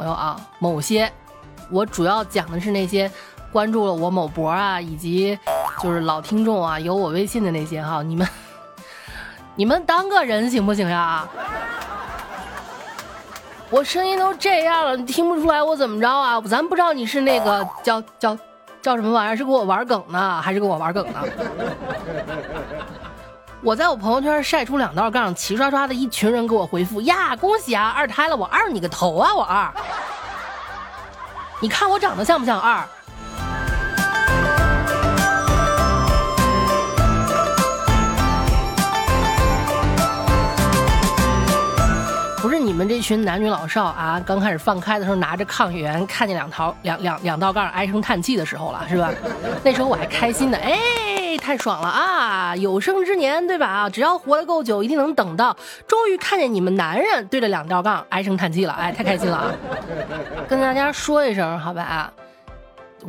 朋友啊，某些，我主要讲的是那些关注了我某博啊，以及就是老听众啊，有我微信的那些哈，你们 你们当个人行不行呀？我声音都这样了，你听不出来我怎么着啊？咱不知道你是那个叫叫叫什么玩意儿，是给我玩梗呢，还是给我玩梗呢？我在我朋友圈晒出两道杠，齐刷刷的一群人给我回复呀，恭喜啊，二胎了！我二你个头啊，我二！你看我长得像不像二？不是你们这群男女老少啊，刚开始放开的时候拿着抗原，看见两条两两两道杠唉声叹气的时候了，是吧？那时候我还开心的，哎，太爽了啊！有生之年，对吧？啊只要活得够久，一定能等到终于看见你们男人对着两道杠唉声叹气了，哎，太开心了啊！跟大家说一声，好吧？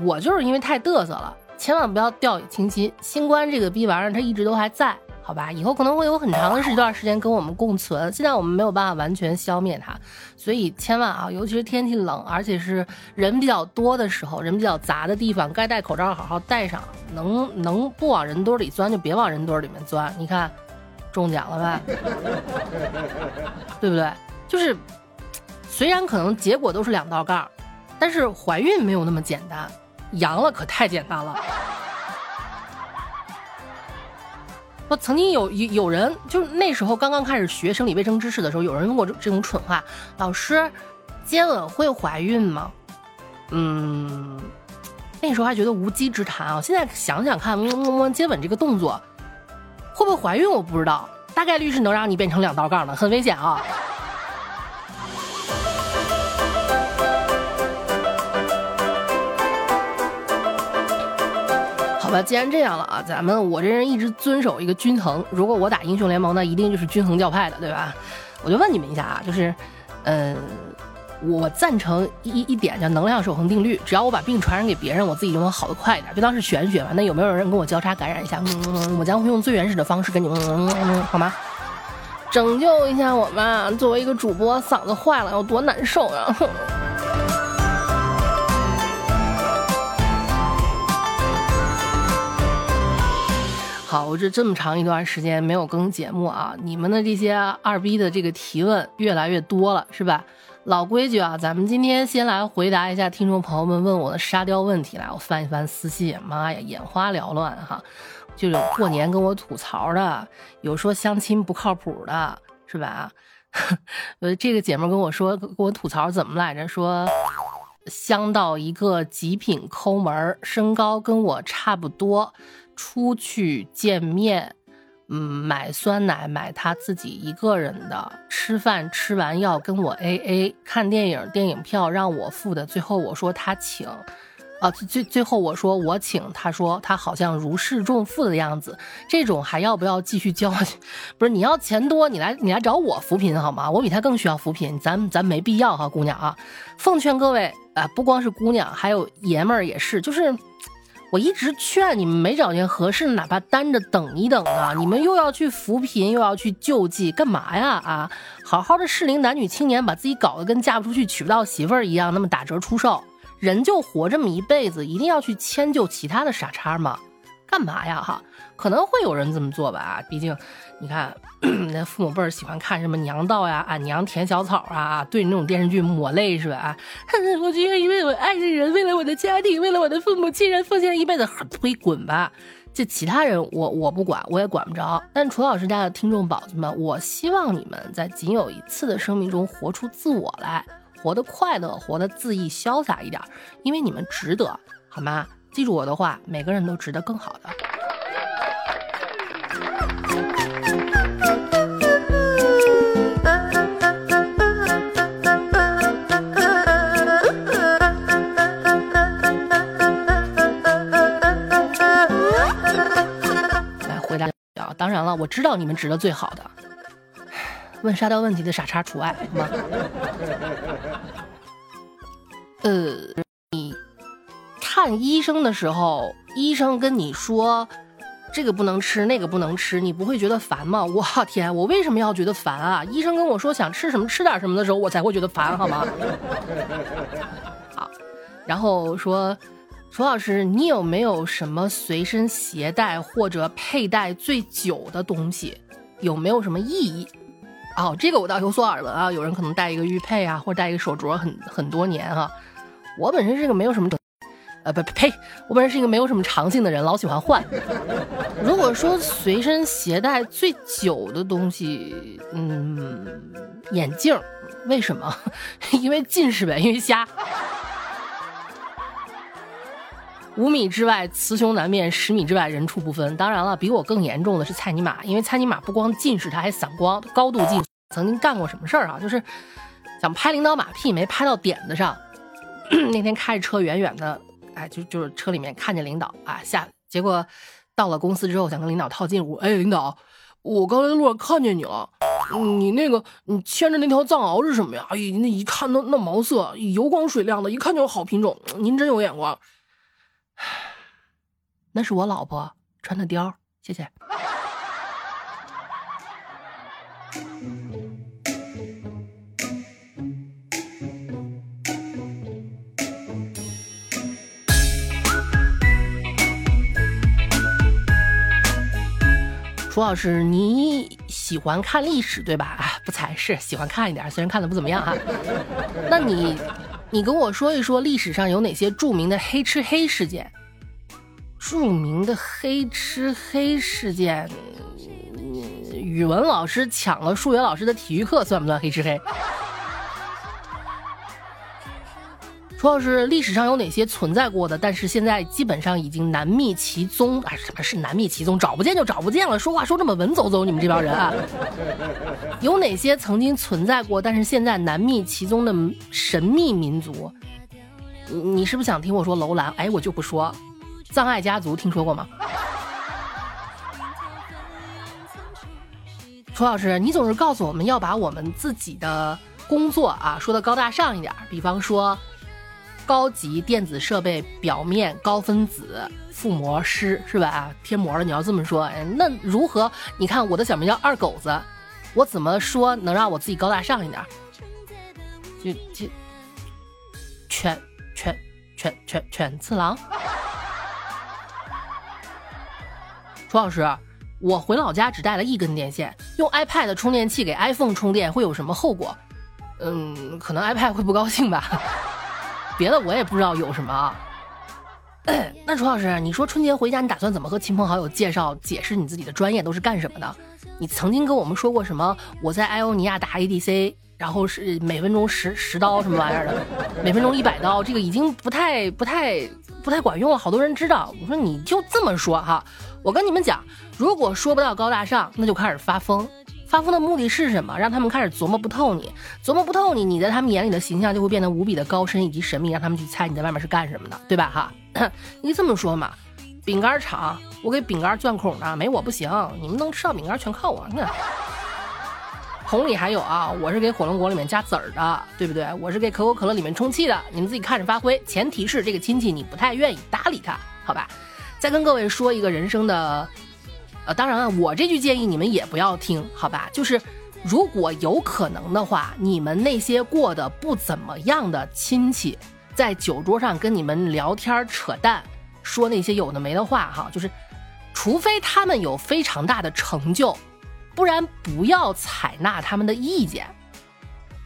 我就是因为太嘚瑟了，千万不要掉以轻心。新冠这个逼玩意儿，它一直都还在。好吧，以后可能会有很长的一段时间跟我们共存。现在我们没有办法完全消灭它，所以千万啊，尤其是天气冷，而且是人比较多的时候，人比较杂的地方，该戴口罩好好戴上。能能不往人堆里钻就别往人堆里面钻。你看，中奖了吧？对不对？就是虽然可能结果都是两道杠，但是怀孕没有那么简单，阳了可太简单了。我曾经有有有人，就那时候刚刚开始学生理卫生知识的时候，有人问过这这种蠢话：“老师，接吻会怀孕吗？”嗯，那时候还觉得无稽之谈啊。现在想想看，摸摸摸接吻这个动作会不会怀孕，我不知道，大概率是能让你变成两道杠的，很危险啊。吧，既然这样了啊，咱们我这人一直遵守一个均衡。如果我打英雄联盟那，一定就是均衡教派的，对吧？我就问你们一下啊，就是，嗯，我赞成一一点叫能量守恒定律，只要我把病传染给别人，我自己就能好得快一点，就当是玄学吧。那有没有人跟我交叉感染一下？嗯嗯嗯，我将会用最原始的方式跟你们，嗯嗯，好吗？拯救一下我吧！作为一个主播，嗓子坏了，有多难受啊！哼好，我这这么长一段时间没有更节目啊，你们的这些二逼的这个提问越来越多了，是吧？老规矩啊，咱们今天先来回答一下听众朋友们问我的沙雕问题来。我翻一翻私信，妈呀，眼花缭乱哈，就有过年跟我吐槽的，有说相亲不靠谱的，是吧？呃，这个姐妹跟我说，跟我吐槽怎么来着？说相到一个极品抠门，身高跟我差不多。出去见面，嗯，买酸奶买他自己一个人的，吃饭吃完要跟我 A A，看电影电影票让我付的，最后我说他请，啊，最最后我说我请，他说他好像如释重负的样子，这种还要不要继续交？不是你要钱多，你来你来找我扶贫好吗？我比他更需要扶贫，咱咱没必要哈，姑娘啊，奉劝各位啊，不光是姑娘，还有爷们儿也是，就是。我一直劝你们没找见合适的，哪怕单着等一等啊！你们又要去扶贫，又要去救济，干嘛呀？啊，好好的适龄男女青年，把自己搞得跟嫁不出去、娶不到媳妇儿一样，那么打折出售，人就活这么一辈子，一定要去迁就其他的傻叉吗？干嘛呀？哈，可能会有人这么做吧，毕竟。你看，那父母辈儿喜欢看什么娘道呀、俺娘甜小草啊，对那种电视剧抹泪是吧？哼 我就愿意为我爱的人，为了我的家庭，为了我的父母亲人奉献一辈子，推滚吧！这其他人我我不管，我也管不着。但楚老师家的听众宝子们，我希望你们在仅有一次的生命中活出自我来，活得快乐，活得恣意潇洒一点，因为你们值得，好吗？记住我的话，每个人都值得更好的。来回答啊当然了，我知道你们值得最好的。问沙雕问题的傻叉除外，好吗？呃，看医生的时候，医生跟你说，这个不能吃，那个不能吃，你不会觉得烦吗？我天，我为什么要觉得烦啊？医生跟我说想吃什么吃点什么的时候，我才会觉得烦，好吗？好，然后说，楚老师，你有没有什么随身携带或者佩戴最久的东西？有没有什么意义？哦，这个我倒有所耳闻啊，有人可能戴一个玉佩啊，或者戴一个手镯很很多年哈。我本身是个没有什么。呃不呸！我本人是一个没有什么长性的人，老喜欢换。如果说随身携带最久的东西，嗯，眼镜，为什么？因为近视呗，因为瞎。五米之外雌雄难辨，十米之外人畜不分。当然了，比我更严重的是蔡尼玛，因为蔡尼玛不光近视，他还散光，高度近视。曾经干过什么事儿啊？就是想拍领导马屁，没拍到点子上。那天开着车远远的。就就是车里面看见领导啊，下结果到了公司之后，想跟领导套近乎。哎，领导，我刚才路上看见你了，你那个你牵着那条藏獒是什么呀？哎呀，那一看那那毛色油光水亮的，一看就是好品种。您真有眼光。那是我老婆穿的貂，谢谢。老师，你喜欢看历史对吧？啊，不才是喜欢看一点，虽然看的不怎么样哈。那你，你跟我说一说历史上有哪些著名的黑吃黑事件？著名的黑吃黑事件，语文老师抢了数学老师的体育课，算不算黑吃黑？楚老师，历史上有哪些存在过的，但是现在基本上已经难觅其踪啊？什么是难觅其踪？找不见就找不见了。说话说这么文绉绉，你们这帮人啊，有哪些曾经存在过，但是现在难觅其踪的神秘民族？你是不是想听我说楼兰？哎，我就不说，藏爱家族听说过吗？楚老师，你总是告诉我们要把我们自己的工作啊说的高大上一点，比方说。高级电子设备表面高分子覆膜师是吧？贴膜了，你要这么说，那如何？你看我的小名叫二狗子，我怎么说能让我自己高大上一点？就就犬犬犬犬犬次郎。楚老师，我回老家只带了一根电线，用 iPad 充电器给 iPhone 充电会有什么后果？嗯，可能 iPad 会不高兴吧。别的我也不知道有什么。那楚老师，你说春节回家，你打算怎么和亲朋好友介绍、解释你自己的专业都是干什么的？你曾经跟我们说过什么？我在艾欧尼亚打 ADC，然后是每分钟十十刀什么玩意儿的，每分钟一百刀，这个已经不太、不太、不太管用了。好多人知道。我说你就这么说哈，我跟你们讲，如果说不到高大上，那就开始发疯。发疯的目的是什么？让他们开始琢磨不透你，琢磨不透你，你在他们眼里的形象就会变得无比的高深以及神秘，让他们去猜你在外面是干什么的，对吧？哈，你这么说嘛？饼干厂，我给饼干钻孔呢，没我不行。你们能吃到饼干全靠我。你看，红里还有啊，我是给火龙果里面加籽儿的，对不对？我是给可口可乐里面充气的，你们自己看着发挥。前提是这个亲戚你不太愿意搭理他，好吧？再跟各位说一个人生的。呃，当然了，我这句建议你们也不要听，好吧？就是如果有可能的话，你们那些过得不怎么样的亲戚，在酒桌上跟你们聊天扯淡，说那些有的没的话，哈，就是除非他们有非常大的成就，不然不要采纳他们的意见。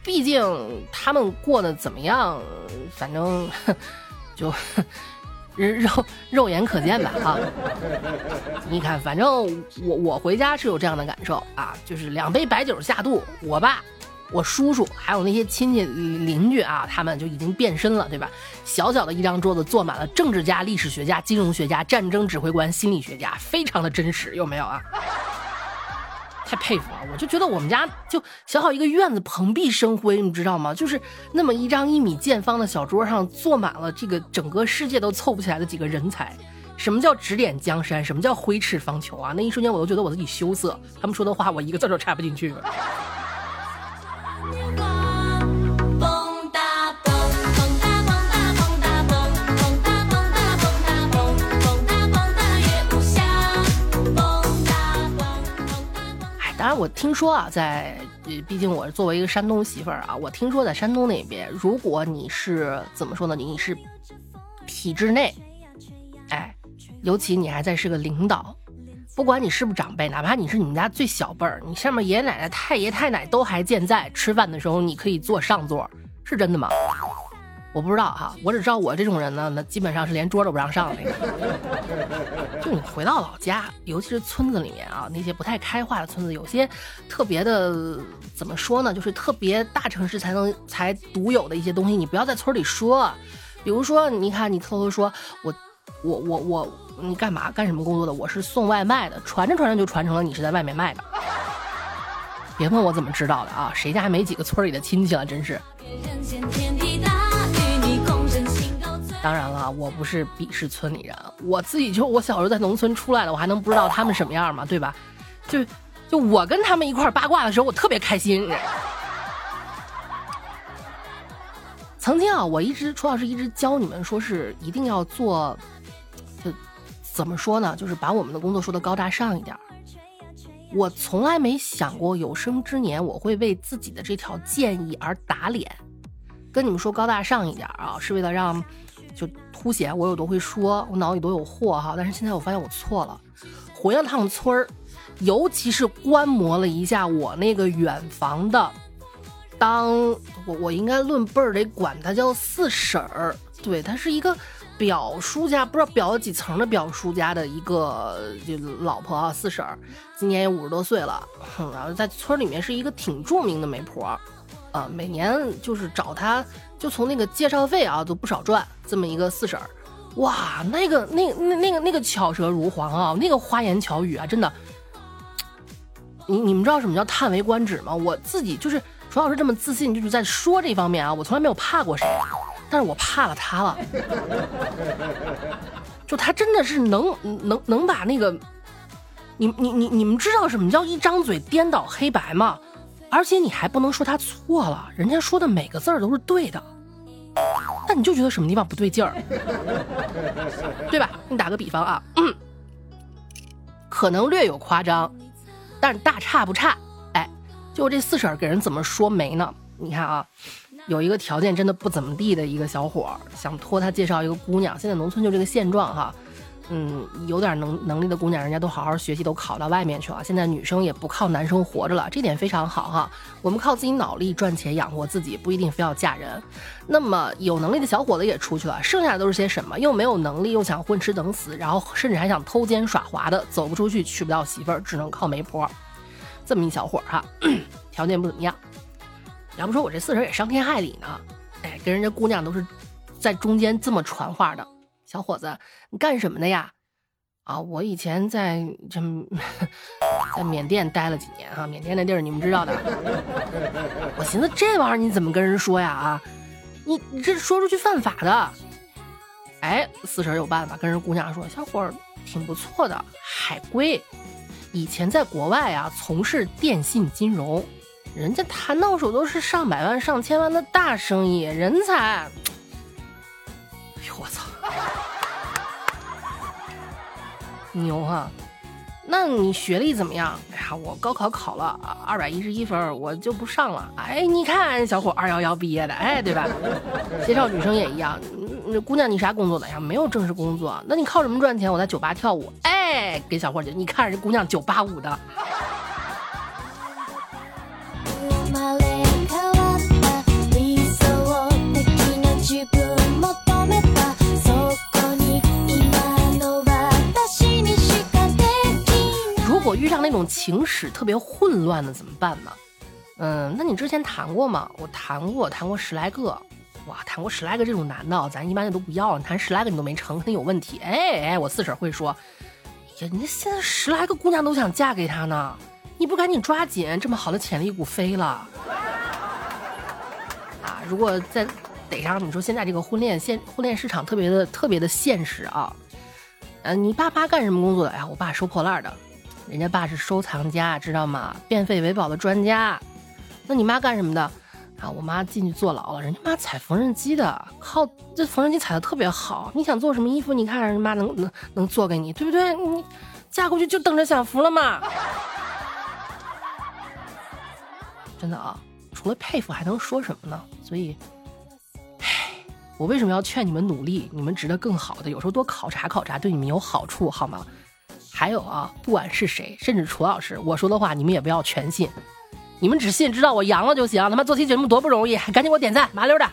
毕竟他们过得怎么样，反正 就。肉肉眼可见吧，啊！你看，反正我我回家是有这样的感受啊，就是两杯白酒下肚，我爸、我叔叔还有那些亲戚邻居啊，他们就已经变身了，对吧？小小的一张桌子坐满了政治家、历史学家、金融学家、战争指挥官、心理学家，非常的真实，有没有啊？太佩服了，我就觉得我们家就小小一个院子，蓬荜生辉，你知道吗？就是那么一张一米见方的小桌上，坐满了这个整个世界都凑不起来的几个人才。什么叫指点江山？什么叫挥斥方遒啊？那一瞬间，我都觉得我自己羞涩。他们说的话，我一个字都插不进去。我听说啊，在毕竟我是作为一个山东媳妇儿啊，我听说在山东那边，如果你是怎么说呢？你是体制内，哎，尤其你还在是个领导，不管你是不是长辈，哪怕你是你们家最小辈儿，你上面爷爷奶奶、太爷太奶都还健在，吃饭的时候你可以坐上座，是真的吗？我不知道哈，我只知道我这种人呢，那基本上是连桌都不让上那个。就你回到老家，尤其是村子里面啊，那些不太开化的村子，有些特别的怎么说呢？就是特别大城市才能才独有的一些东西，你不要在村里说。比如说，你看你偷偷说，我我我我，你干嘛干什么工作的？我是送外卖的，传着传着就传成了你是在外面卖的。别问我怎么知道的啊，谁家没几个村里的亲戚了，真是。当然了，我不是鄙视村里人，我自己就我小时候在农村出来的，我还能不知道他们什么样吗？对吧？就就我跟他们一块八卦的时候，我特别开心。曾经啊，我一直楚老师一直教你们说是一定要做，就怎么说呢？就是把我们的工作说的高大上一点。我从来没想过有生之年我会为自己的这条建议而打脸。跟你们说高大上一点啊，是为了让。就凸显我有多会说，我脑里多有货哈。但是现在我发现我错了，回了趟村儿，尤其是观摩了一下我那个远房的，当我我应该论辈儿得管她叫四婶儿，对，她是一个表叔家，不知道表了几层的表叔家的一个就老婆啊，四婶儿，今年也五十多岁了，然后在村里面是一个挺著名的媒婆。啊，每年就是找他，就从那个介绍费啊都不少赚。这么一个四婶儿，哇，那个那那那个那个巧舌如簧啊，那个花言巧语啊，真的。你你们知道什么叫叹为观止吗？我自己就是主要是这么自信，就是在说这方面啊，我从来没有怕过谁，但是我怕了他了。就他真的是能能能把那个，你你你你们知道什么叫一张嘴颠倒黑白吗？而且你还不能说他错了，人家说的每个字儿都是对的，那你就觉得什么地方不对劲儿，对吧？你打个比方啊，可能略有夸张，但是大差不差。哎，就这四婶给人怎么说媒呢？你看啊，有一个条件真的不怎么地的一个小伙，想托他介绍一个姑娘。现在农村就这个现状哈。嗯，有点能能力的姑娘，人家都好好学习，都考到外面去了。现在女生也不靠男生活着了，这点非常好哈。我们靠自己脑力赚钱养活自己，不一定非要嫁人。那么有能力的小伙子也出去了，剩下的都是些什么？又没有能力，又想混吃等死，然后甚至还想偷奸耍滑的，走不出去，娶不到媳妇儿，只能靠媒婆。这么一小伙儿哈，条件不怎么样。要不说我这四婶也伤天害理呢，哎，跟人家姑娘都是在中间这么传话的。小伙子，你干什么的呀？啊，我以前在这在缅甸待了几年啊，缅甸那地儿你们知道的。我寻思这玩意儿你怎么跟人说呀？啊，你你这说出去犯法的。哎，四婶有办法，跟人姑娘说，小伙儿挺不错的，海归，以前在国外啊从事电信金融，人家谈到手都是上百万、上千万的大生意，人才。哎呦我操！牛哈，那你学历怎么样？哎呀，我高考考了二百一十一分，我就不上了。哎，你看小伙二幺幺毕业的，哎，对吧？介绍女生也一样，姑娘你啥工作的呀？没有正式工作，那你靠什么赚钱？我在酒吧跳舞。哎，给小伙姐，你看人姑娘九八五的。遇上那种情史特别混乱的怎么办呢？嗯，那你之前谈过吗？我谈过，谈过十来个。哇，谈过十来个这种男的，咱一般的都不要。谈十来个你都没成，肯定有问题。哎哎，我四婶会说，呀，你现在十来个姑娘都想嫁给他呢，你不赶紧抓紧，这么好的潜力股飞了。啊，如果再逮上，你说现在这个婚恋现婚恋市场特别的特别的现实啊。嗯，你爸妈干什么工作的？哎呀，我爸收破烂的。人家爸是收藏家，知道吗？变废为宝的专家。那你妈干什么的？啊，我妈进去坐牢了。人家妈踩缝纫机的，靠这缝纫机踩的特别好。你想做什么衣服？你看人家妈能能能做给你，对不对？你嫁过去就等着享福了嘛。真的啊，除了佩服还能说什么呢？所以，唉，我为什么要劝你们努力？你们值得更好的，有时候多考察考察对你们有好处，好吗？还有啊，不管是谁，甚至楚老师，我说的话你们也不要全信，你们只信知道我阳了就行。他妈做期节目多不容易，赶紧给我点赞，麻溜的。